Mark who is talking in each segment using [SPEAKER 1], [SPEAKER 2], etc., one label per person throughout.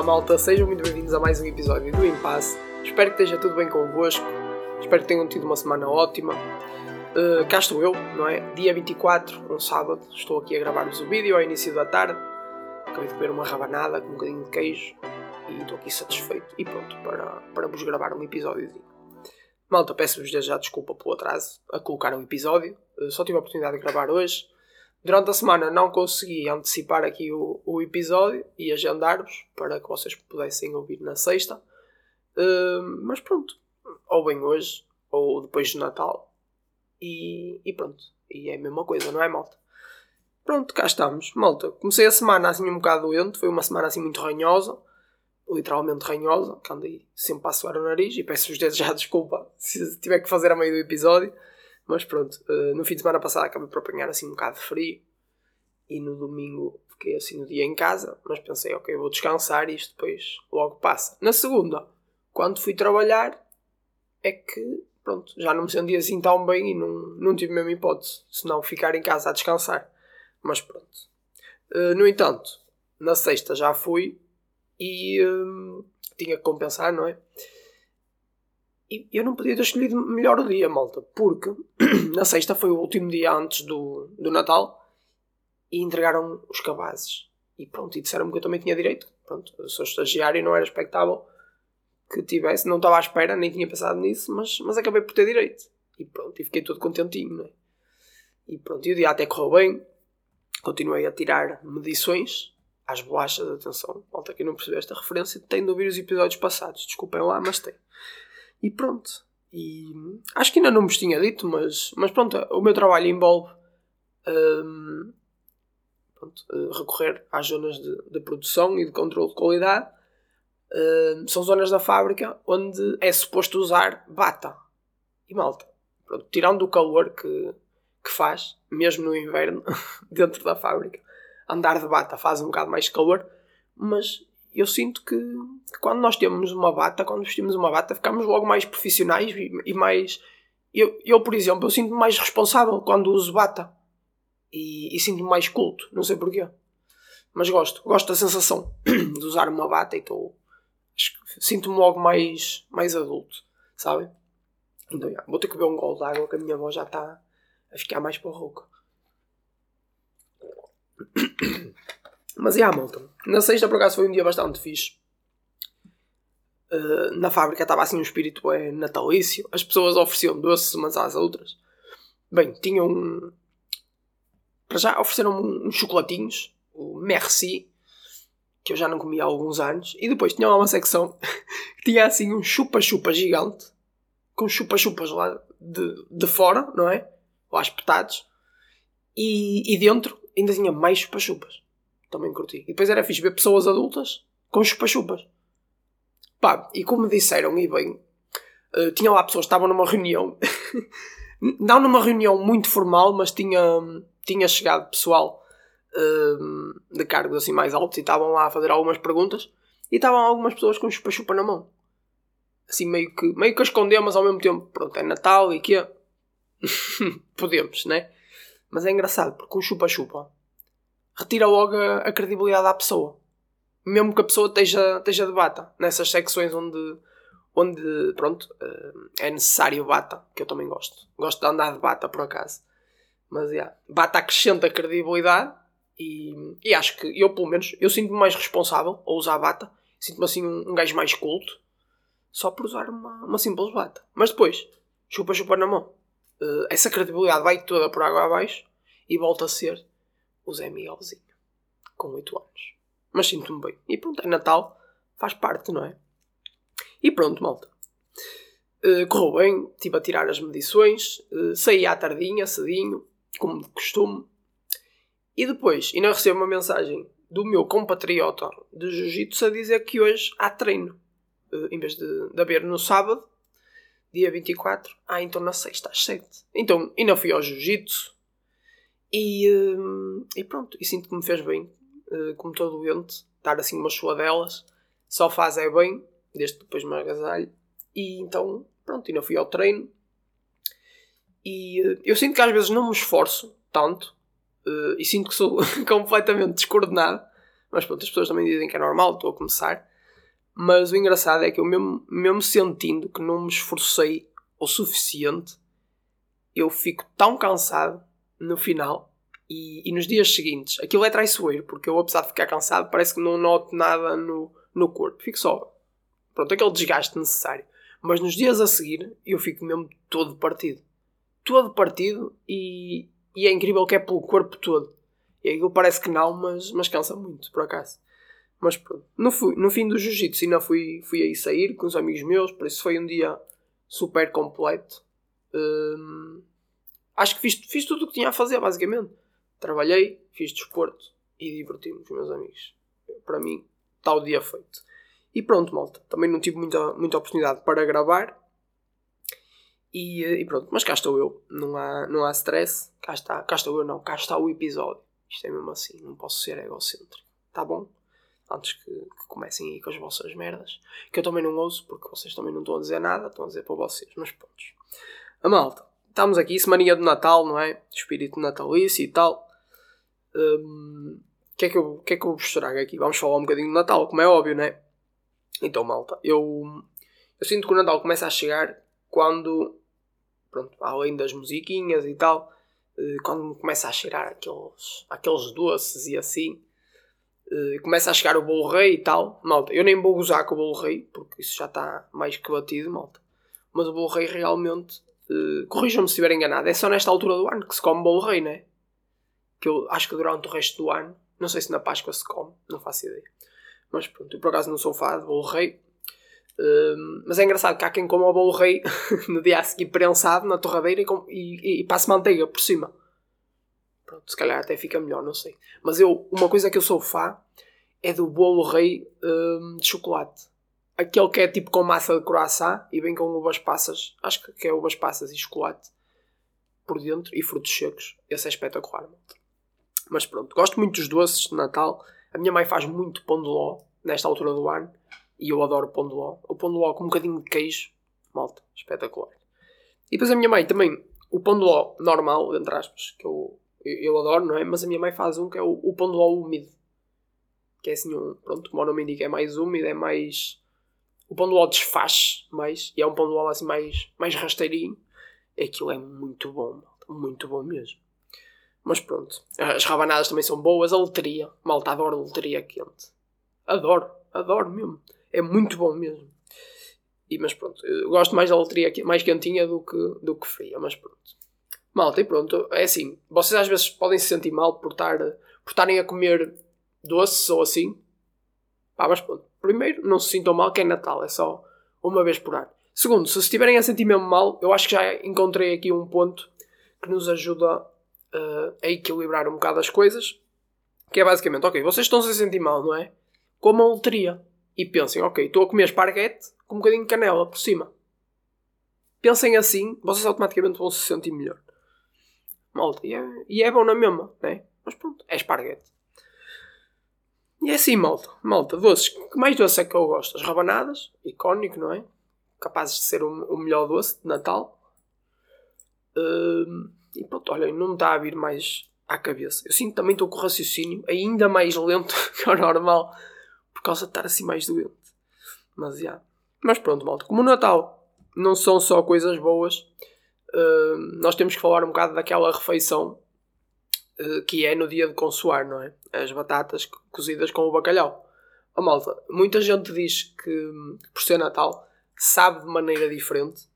[SPEAKER 1] Olá malta, sejam muito bem-vindos a mais um episódio do Impasse. Espero que esteja tudo bem convosco, espero que tenham tido uma semana ótima. Uh, cá estou eu, não é? Dia 24, um sábado, estou aqui a gravar-vos o vídeo ao início da tarde. Acabei de comer uma rabanada com um bocadinho de queijo e estou aqui satisfeito e pronto para, para vos gravar um episódio. Malta, peço-vos já desculpa pelo atraso a colocar um episódio, uh, só tive a oportunidade de gravar hoje Durante a semana não consegui antecipar aqui o, o episódio e agendar-vos para que vocês pudessem ouvir na sexta. Uh, mas pronto, ou bem hoje, ou depois do Natal. E, e, pronto, e é a mesma coisa, não é, malta? Pronto, cá estamos. Malta, comecei a semana assim um bocado doente, foi uma semana assim muito ranhosa, literalmente ranhosa, que andei sempre a suar o nariz e peço-vos já desculpa se tiver que fazer a meio do episódio. Mas pronto, uh, no fim de semana passado acabei por apanhar assim um bocado de frio e no domingo fiquei assim no dia em casa, mas pensei, ok, vou descansar e isto depois logo passa. Na segunda, quando fui trabalhar, é que pronto, já não me sentia assim tão bem e não, não tive mesmo hipótese, senão ficar em casa a descansar. Mas pronto. Uh, no entanto, na sexta já fui e uh, tinha que compensar, não é? E eu não podia ter escolhido melhor o dia, malta, porque na sexta foi o último dia antes do, do Natal e entregaram os cabazes. E pronto, e disseram-me que eu também tinha direito. Pronto, eu sou estagiário e não era expectável que tivesse, não estava à espera, nem tinha pensado nisso, mas, mas acabei por ter direito. E pronto, e fiquei todo contentinho, né? E pronto, e o dia até correu bem. Continuei a tirar medições às bolachas, atenção, malta que não percebeu esta referência, tem de ouvir os episódios passados, desculpem lá, mas tem. E pronto. E acho que ainda não vos tinha dito, mas, mas pronto, o meu trabalho envolve um, pronto, uh, recorrer às zonas de, de, produção e de controle de qualidade. Uh, são zonas da fábrica onde é suposto usar bata e malta. Pronto, tirando o calor que, que faz, mesmo no inverno, dentro da fábrica, andar de bata faz um bocado mais calor, mas eu sinto que, que, quando nós temos uma bata, quando vestimos uma bata, ficamos logo mais profissionais e, e mais. Eu, eu, por exemplo, eu sinto-me mais responsável quando uso bata e, e sinto-me mais culto, não sei porquê. Mas gosto, gosto da sensação de usar uma bata e estou. Sinto-me logo mais, mais adulto, sabe? Então, já, vou ter que beber um gol de água que a minha voz já está a ficar mais porrouca. Mas é, yeah, malta. Na sexta, por acaso, foi um dia bastante fixe. Uh, na fábrica estava assim um espírito é, natalício. As pessoas ofereciam doces umas às outras. Bem, tinham. Um... Para já ofereceram uns chocolatinhos, o Merci, que eu já não comia há alguns anos. E depois tinha lá uma secção que tinha assim um chupa-chupa gigante, com chupa-chupas lá de, de fora, não é? Lá espetados. E, e dentro ainda tinha mais chupa-chupas também curti. E depois era fixe ver pessoas adultas com chupa-chupas. Pá, e como disseram, e bem, uh, tinha lá pessoas que estavam numa reunião, não numa reunião muito formal, mas tinha, tinha chegado pessoal uh, de cargos assim mais altos e estavam lá a fazer algumas perguntas e estavam algumas pessoas com chupa-chupa na mão. Assim, meio que, meio que a esconder, mas ao mesmo tempo, pronto, é Natal e que Podemos, né? Mas é engraçado, porque um chupa-chupa retira logo a, a, credibilidade à pessoa. Mesmo que a pessoa esteja, esteja de bata, nessas secções onde, onde pronto, uh, é necessário bata, que eu também gosto. Gosto de andar de bata, por acaso. Mas, yeah, bata acrescenta a credibilidade e, e acho que eu, pelo menos, eu sinto-me mais responsável ao usar bata. Sinto-me assim um, um gajo mais culto só por usar uma, uma simples bata. Mas depois, chupa-chupa na mão. Uh, essa credibilidade vai toda por água abaixo e volta a ser o Zé Miguelzinho, com 8 anos. Mas sinto-me bem. E pronto, é Natal, faz parte, não é? E pronto, malta. Uh, correu bem, estive a tirar as medições, uh, saí à tardinha, cedinho, como de costume. E depois, ainda recebo uma mensagem do meu compatriota de Jiu-Jitsu a dizer que hoje há treino. Uh, em vez de, de haver no sábado, dia 24, há então na sexta às 7. Então, ainda fui ao Jiu-Jitsu, e, uh, e pronto, e sinto que me fez bem, uh, como todo doente, dar assim umas suadelas, só faz é bem, desde que depois me agasalho. E então, pronto, ainda fui ao treino. E uh, eu sinto que às vezes não me esforço tanto, e sinto que sou completamente descoordenado, Mas pronto, as pessoas também dizem que é normal, estou a começar. Mas o engraçado é que eu, mesmo, mesmo sentindo que não me esforcei o suficiente, eu fico tão cansado no final e, e, nos dias seguintes. Aquilo é traiçoeiro, porque eu, apesar de ficar cansado, parece que não noto nada no, no corpo. Fico só. Pronto, aquele desgaste necessário. Mas nos dias a seguir, eu fico mesmo todo partido. Todo partido e, e é incrível que é pelo corpo todo. E aquilo parece que não, mas, mas cansa muito, por acaso. Mas pronto, no, no fim do jiu-jitsu ainda fui, fui aí sair com os amigos meus, por isso foi um dia super completo. Hum, acho que fiz, fiz tudo o que tinha a fazer, basicamente. Trabalhei, fiz desporto e diverti-me com os meus amigos. Para mim, está o dia feito. E pronto, malta. Também não tive muita, muita oportunidade para gravar. E, e, pronto, mas cá estou eu. Não há, não há stress. Cá está, cá estou eu, não. Cá está o episódio. Isto é mesmo assim. Não posso ser egocêntrico. Tá bom? antes que, que, comecem aí com as vossas merdas. Que eu também não ouço, porque vocês também não estão a dizer nada, estão a dizer para vocês, mas pronto. A malta, estamos aqui, semaninha de Natal, não é? Espírito natalício e tal. Um, que, é que, eu, que é que eu vos trago aqui? Vamos falar um bocadinho de Natal, como é óbvio, não é? Então, malta, eu, eu sinto que o Natal começa a chegar quando, pronto, além das musiquinhas e tal, eh, quando começa a cheirar aqueles, aqueles doces e assim, Uh, começa a chegar o bolo rei e tal. Malta, eu nem vou gozar com o bolo rei, porque isso já está mais que batido, malta. Mas o bolo rei realmente, uh, corrijam-me se estiver enganado, é só nesta altura do ano que se come bolo rei, né? Que eu acho que durante o resto do ano, não sei se na Páscoa se come, não faço ideia. Mas pronto, eu por acaso não sou fã de bolo rei. Uh, mas é engraçado que há quem coma o bolo rei no dia a seguir prensado na torradeira e, e, e passa manteiga por cima. Pronto, se calhar até fica melhor, não sei. Mas eu, uma coisa que eu sou fã é do bolo rei hum, de chocolate. Aquele que é tipo com massa de croissant e vem com uvas passas. Acho que é uvas passas e chocolate por dentro e frutos secos. Esse é espetacular. Mas pronto, gosto muito dos doces de Natal. A minha mãe faz muito pão de ló nesta altura do ano e eu adoro pão de ló. O pão de ló com um bocadinho de queijo, malta, espetacular. E depois a minha mãe também, o pão de ló normal, entre aspas, que eu eu, adoro, não é? Mas a minha mãe faz um que é o, o pão de ló úmido. Que é assim, um, pronto, como o nome indica, é mais úmido, é mais. O pão de ló desfaz mais. E é um pão de ló assim mais, mais rasteirinho. Aquilo é muito bom, muito bom mesmo. Mas pronto, as rabanadas também são boas. A loteria, malta, adoro a loteria quente. Adoro, adoro mesmo. É muito bom mesmo. E, mas pronto, gosto mais da loteria mais quentinha do que, do que fria, mas pronto. Malta, e pronto, é assim, vocês às vezes podem se sentir mal por, estar, por estarem a comer doces ou assim. Pá, mas pronto, primeiro, não se sintam mal que é Natal, é só uma vez por ano. Segundo, se estiverem a sentir mesmo mal, eu acho que já encontrei aqui um ponto que nos ajuda uh, a equilibrar um bocado as coisas. Que é basicamente, ok, vocês estão-se a sentir mal, não é? Comam loteria. E pensem, ok, estou a comer esparguete com um bocadinho de canela por cima. Pensem assim, vocês automaticamente vão se sentir melhor malta. E é, e é bom na mesma, né? Mas pronto, é esparguete. E é assim, malta. Malta, doces. Que mais doce é que eu gosto? As rabanadas, icónico, não é? Capazes de ser o, o melhor doce de Natal. Uh, e pronto, olha, não me está a vir mais à cabeça. Eu sinto também estou com o raciocínio ainda mais lento que o normal por causa de estar assim mais doente. Mas já. Yeah. Mas pronto, malta. Como o Natal não são só coisas boas, uh, nós temos que falar um bocado daquela refeição que é no dia de consoar, não é? As batatas cozidas com o bacalhau. A malta, muita gente diz que por ser Natal sabe de maneira diferente.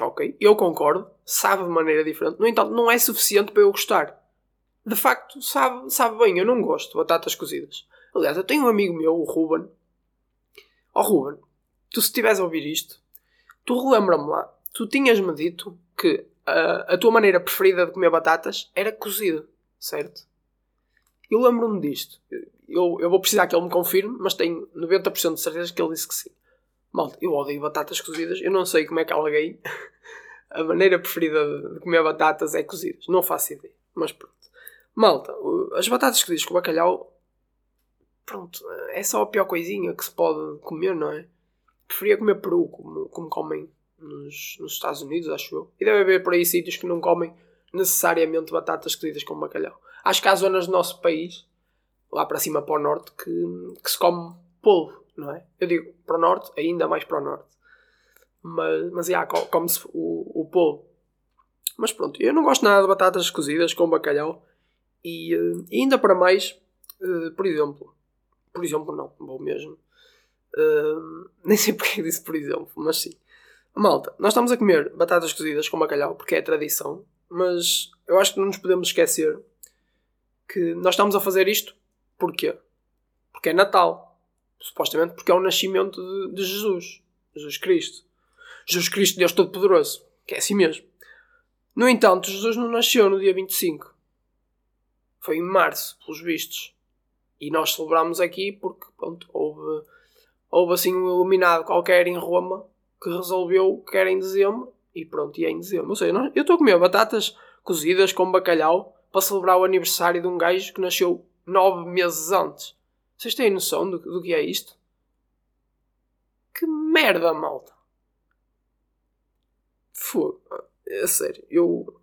[SPEAKER 1] Ok, eu concordo, sabe de maneira diferente. No entanto, não é suficiente para eu gostar. De facto, sabe, sabe bem, eu não gosto de batatas cozidas. Aliás, eu tenho um amigo meu, o Ruben. Oh, Ruben, tu se estiveres a ouvir isto, tu relembra-me lá, tu tinhas-me dito que a, a tua maneira preferida de comer batatas era cozida, certo? Eu lembro-me disto. Eu, eu vou precisar que ele me confirme, mas tenho 90% de certeza que ele disse que sim. Malta, eu odeio batatas cozidas. Eu não sei como é que alguém. a maneira preferida de comer batatas é cozidas. Não faço ideia. Mas pronto. Malta, as batatas cozidas com bacalhau. Pronto, é só a pior coisinha que se pode comer, não é? Preferia comer peru, como, como comem nos, nos Estados Unidos, acho eu. E deve haver por aí sítios que não comem necessariamente batatas cozidas com bacalhau. Acho que há zonas do nosso país lá para cima para o norte que, que se come polvo, não é? Eu digo para o norte, ainda mais para o norte. Mas, mas yeah, come-se o, o polvo. Mas pronto, eu não gosto nada de batatas cozidas com bacalhau. E, uh, ainda para mais, uh, por exemplo, por exemplo, não, vou mesmo. Uh, nem sei porque disse por exemplo, mas sim. Malta, nós estamos a comer batatas cozidas com bacalhau porque é tradição, mas eu acho que não nos podemos esquecer que nós estamos a fazer isto porquê? Porque é Natal. Supostamente porque é o nascimento de, de Jesus. Jesus Cristo. Jesus Cristo, Deus Todo-Poderoso. Que é assim mesmo. No entanto, Jesus não nasceu no dia 25. Foi em março, pelos vistos. E nós celebramos aqui porque pronto, houve, houve assim um iluminado qualquer em Roma que resolveu que era em dezembro e pronto, e é em dezembro. Ou seja, eu estou a comer batatas cozidas com bacalhau para celebrar o aniversário de um gajo que nasceu nove meses antes. Vocês têm noção do, do que é isto? Que merda, malta! Fogo. É sério, eu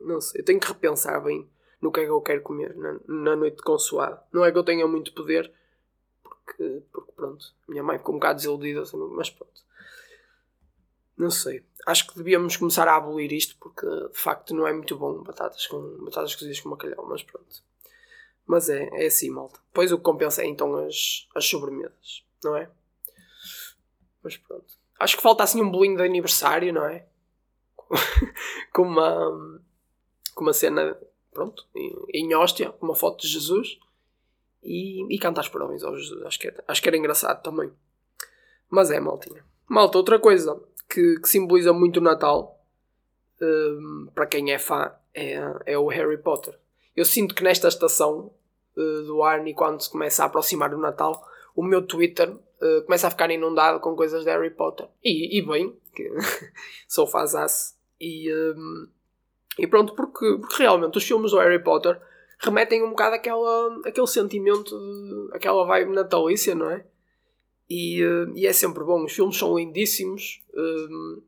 [SPEAKER 1] não sei, eu tenho que repensar bem no que é que eu quero comer na, na noite de consoado. Não é que eu tenha muito poder, porque, porque pronto, minha mãe ficou um bocado desiludida, assim, mas pronto. Não sei. Acho que devíamos começar a abolir isto porque de facto não é muito bom batatas com batatas cozidas com bacalhau, mas pronto. Mas é, é assim, malta. Pois o que compensa é então as, as sobremesas, não é? Mas pronto. Acho que falta assim um bolinho de aniversário, não é? com uma com uma cena pronto, em hóstia, uma foto de Jesus e, e cantar os parabéns ao Jesus. Acho que, era, acho que era engraçado também. Mas é, maltinha. Malta, outra coisa que, que simboliza muito o Natal, um, para quem é fã, é, é o Harry Potter. Eu sinto que nesta estação uh, do ano e quando se começa a aproximar do Natal, o meu Twitter uh, começa a ficar inundado com coisas de Harry Potter. E, e bem, que sou fazasse. E, um, e pronto, porque, porque realmente os filmes do Harry Potter remetem um bocado àquela, àquele sentimento, de, aquela vibe natalícia, não é? E, uh, e é sempre bom. Os filmes são lindíssimos. Uh,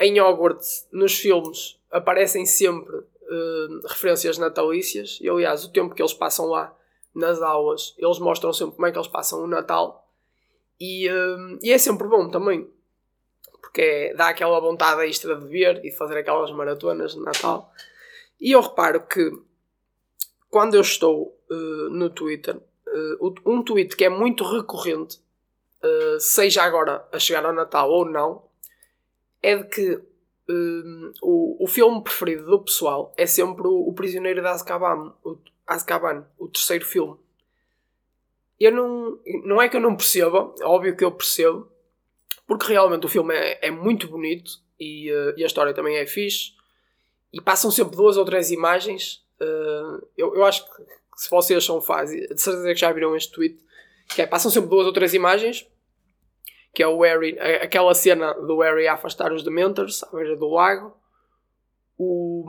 [SPEAKER 1] em Hogwarts, nos filmes, aparecem sempre uh, referências natalícias. E aliás, o tempo que eles passam lá nas aulas, eles mostram sempre como é que eles passam o Natal. E, e é sempre bom também porque é, dá aquela vontade extra de ver e de fazer aquelas maratonas de Natal. E eu reparo que quando eu estou uh, no Twitter, um tweet que é muito recorrente, uh, seja agora a chegar ao Natal ou não, é de que o, o filme preferido do pessoal é sempre o, o Prisioneiro de Azkaban, o, Azkaban, o terceiro filme. Eu não, não é que eu não perceba, é óbvio que eu percebo, porque realmente o filme é, é muito bonito e, uh, e, a história também é fixe. E passam sempre duas ou três imagens. Uh, eu, eu acho que se vocês são fãs, de certeza que já viram este tweet, que é, passam sempre duas ou três imagens, que é o Harry, aquela cena do Harry a afastar os Dementors à beira do lago. O,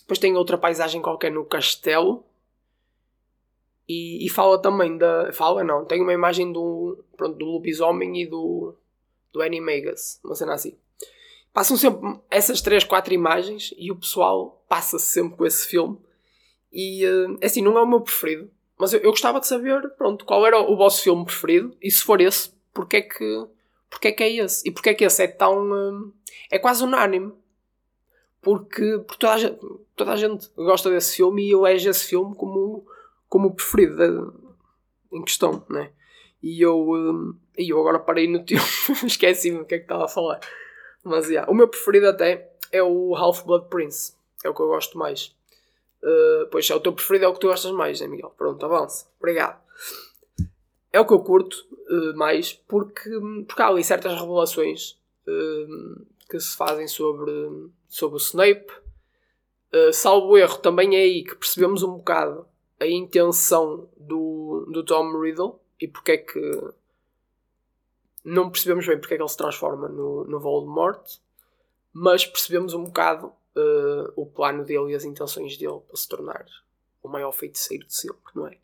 [SPEAKER 1] depois tem outra paisagem qualquer no castelo. E, e, fala também da. Fala não, tem uma imagem do, pronto, do lobisomem e do, do Animagus, uma cena assim. Passam sempre essas 3, 4 imagens e o pessoal passa -se sempre com esse filme. E uh, assim, não é o meu preferido, mas eu, eu, gostava de saber pronto, qual era o vosso filme preferido e se for esse, porque é que, porque é, que é esse? E porque é que esse é tão. Uh, é quase unânime. Porque, porque toda, a gente, toda a gente gosta desse filme e elege esse filme como, como o preferido de, em questão, né? E eu, e eu agora parei no teu, esqueci-me o que é que estava a falar. Mas yeah, o meu preferido até é o Half-Blood Prince, é o que eu gosto mais. Uh, pois é, o teu preferido é o que tu gostas mais, né, Miguel? Pronto, avança. Obrigado. É o que eu curto uh, mais porque, porque há ali certas revelações uh, que se fazem sobre, sobre o Snape. Salvo erro, também é aí que percebemos um bocado a intenção do, do Tom Riddle e porque é que não percebemos bem porque é que ele se transforma no, no Voldemort, mas percebemos um bocado uh, o plano dele e as intenções dele para se tornar o maior feiticeiro de sempre, não é?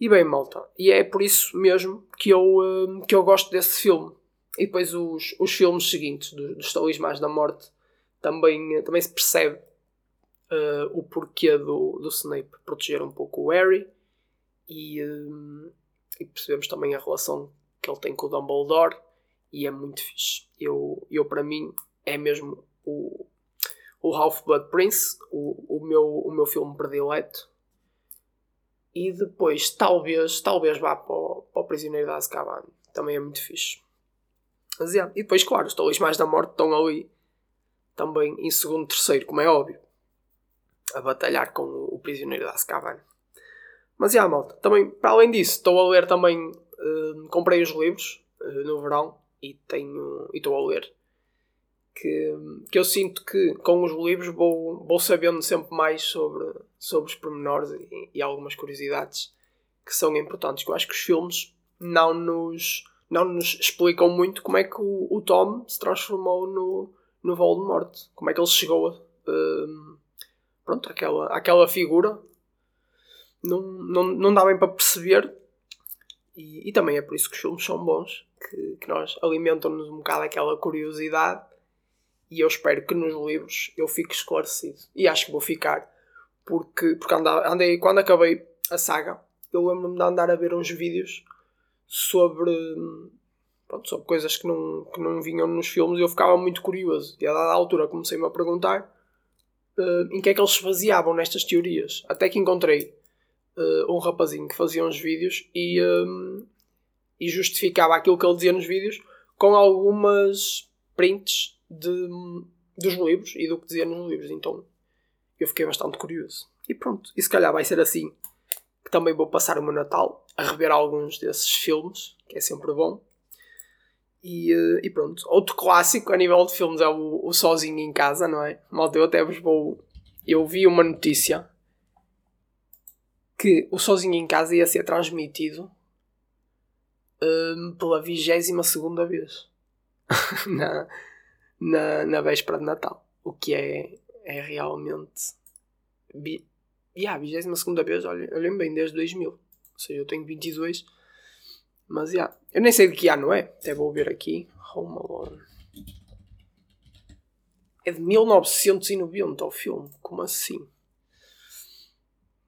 [SPEAKER 1] E bem, malta, e é por isso mesmo que eu, uh, que eu gosto desse filme. E depois os, os filmes seguintes, dos, dos Talismãs da Morte, também, também se percebe uh, o porquê do, do Snape proteger um pouco o Harry e, e, percebemos também a relação que ele tem com o Dumbledore e é muito fixe. Eu, eu para mim, é mesmo o, o Half-Blood Prince, o, o, meu, o meu filme predileto. E depois, talvez, talvez vá para o, para o Prisioneiro da Azkaban. Também é muito fixe. Mas, yeah. E depois, claro, os Talões Mais da Morte estão ali também em segundo terceiro, como é óbvio. A batalhar com o Prisioneiro da Azkaban. Mas, yeah, malta. Também, para além disso, estou a ler também... Uh, comprei os livros uh, no verão e tenho... E estou a ler. Que, que eu sinto que com os livros vou, vou sabendo sempre mais sobre, sobre os pormenores e, e algumas curiosidades que são importantes. Eu acho que os filmes não nos não nos explicam muito como é que o, o Tom se transformou no, no Voldemort. Como é que ele chegou a, uh, pronto, àquela, àquela figura. Não, não, não dá bem para perceber. E, e também é por isso que os filmes são bons. Que, que nós alimentam-nos um bocado aquela curiosidade. E eu espero que nos livros eu fique esclarecido. E acho que vou ficar. Porque, porque andei, quando acabei a saga, eu lembro-me de andar a ver uns vídeos sobre, pronto, sobre coisas que não, que não vinham nos filmes e eu ficava muito curioso. E a dada altura comecei-me a perguntar uh, em que é que eles se baseavam nestas teorias. Até que encontrei uh, um rapazinho que fazia uns vídeos e, um, e justificava aquilo que ele dizia nos vídeos com algumas prints de, dos livros e do que dizia nos livros. Então eu fiquei bastante curioso. E pronto, e se calhar vai ser assim que também vou passar o meu Natal a rever alguns desses filmes, que é sempre bom. E, eh, e pronto, outro clássico a nível de filmes é o, o Sozinho em Casa, não é? Malta, eu até vos vou. Eu vi uma notícia que o Sozinho em Casa ia ser transmitido um, pela vigésima segunda vez na, na, na véspera de Natal. O que é, é realmente e a 22 vez, olha, eu lembro bem, desde 2000. Ou seja, eu tenho 22. Mas, já. Eu nem sei de que ano é. Até vou ver aqui. Home Alone. É de 1990 o filme. Como assim?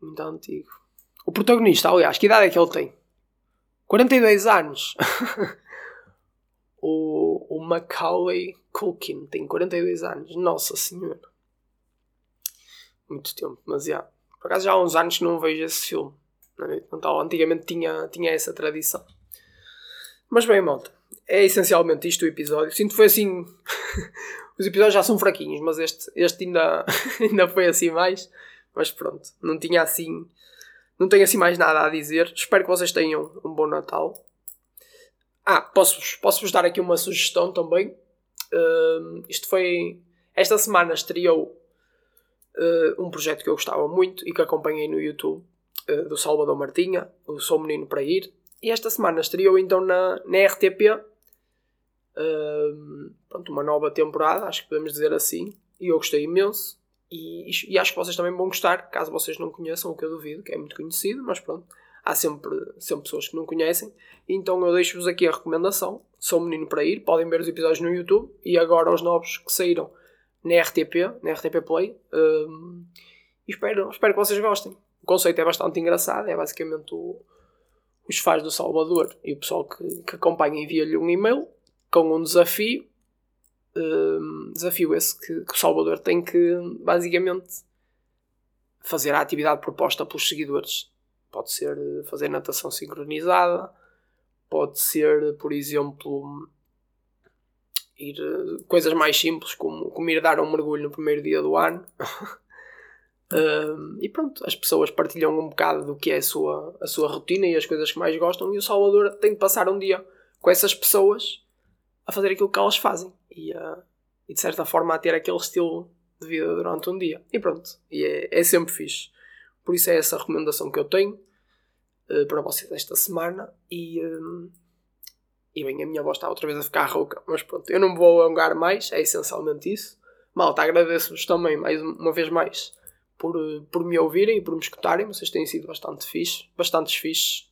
[SPEAKER 1] Muito antigo. O protagonista, aliás, que idade é que ele tem? 42 anos. o, o Macaulay Culkin tem 42 anos. Nossa Senhora. Muito tempo, mas já. Por acaso já há uns anos que não vejo esse filme. Então, antigamente tinha, tinha essa tradição. Mas bem, malta. É essencialmente isto o episódio. Sinto que foi assim. Os episódios já são fraquinhos, mas este, este ainda, ainda foi assim mais. Mas pronto, não tinha assim. Não tenho assim mais nada a dizer. Espero que vocês tenham um bom Natal. Ah, posso-vos posso dar aqui uma sugestão também. Uh, isto foi. Esta semana estreou uh, um projeto que eu gostava muito e que acompanhei no YouTube, uh, do Salvador Martinha, o Sou Menino para Ir. E esta semana estreou então na, na RTP pronto, uma nova temporada, acho que podemos dizer assim, e eu gostei imenso. E, e, acho que vocês também vão gostar, caso vocês não conheçam, o que eu duvido, que é muito conhecido, mas pronto, há sempre, sempre pessoas que não conhecem. Então eu deixo-vos aqui a recomendação. Sou menino para ir, podem ver os episódios no YouTube e agora os novos que saíram na RTP, na RTP Play. Um, e espero, espero que vocês gostem. O conceito é bastante engraçado, é basicamente o, os fãs do Salvador e o pessoal que, que acompanha envia-lhe um e-mail com um desafio. Um, desafio esse que, que o Salvador tem que basicamente fazer a atividade proposta pelos seguidores. Pode ser fazer natação sincronizada, pode ser, por exemplo, ir coisas mais simples como, como ir dar um mergulho no primeiro dia do ano. Uh, e pronto, as pessoas partilham um bocado do que é a sua, a sua rotina e as coisas que mais gostam e o Salvador tem de passar um dia com essas pessoas a fazer aquilo que elas fazem e, uh, e de certa forma a ter aquele estilo de vida durante um dia. E pronto, e é, é sempre fixe. Por isso é essa recomendação que eu tenho uh, para vocês esta semana e e bem, a minha voz está outra vez a ficar rouca, mas pronto, eu não me vou alongar mais, é essencialmente isso. Malta, agradeço-vos também, mais uma vez mais, por, por me ouvirem e por me escutarem. Vocês têm sido bastante fixe, bastantes fixes.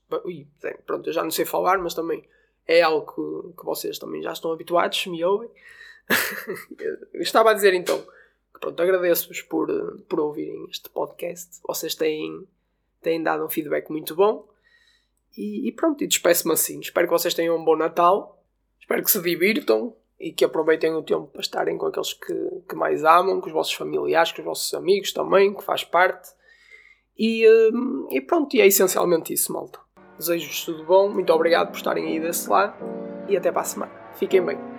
[SPEAKER 1] Pronto, eu já não sei falar, mas também é algo que, que vocês também já estão habituados, me ouvem. Estava a dizer então pronto, agradeço-vos por, por ouvirem este podcast. Vocês têm, têm dado um feedback muito bom. E, e pronto, e despeço-me assim. Espero que vocês tenham um bom Natal. Espero que se divirtam e que aproveitem o tempo para estarem com aqueles que, que mais amam, com os vossos familiares, com os vossos amigos também, que faz parte. E, hum, e pronto, e é essencialmente isso, malta. Desejo-vos tudo bom, muito obrigado por estarem aí desse lado e até para a semana. Fiquem bem.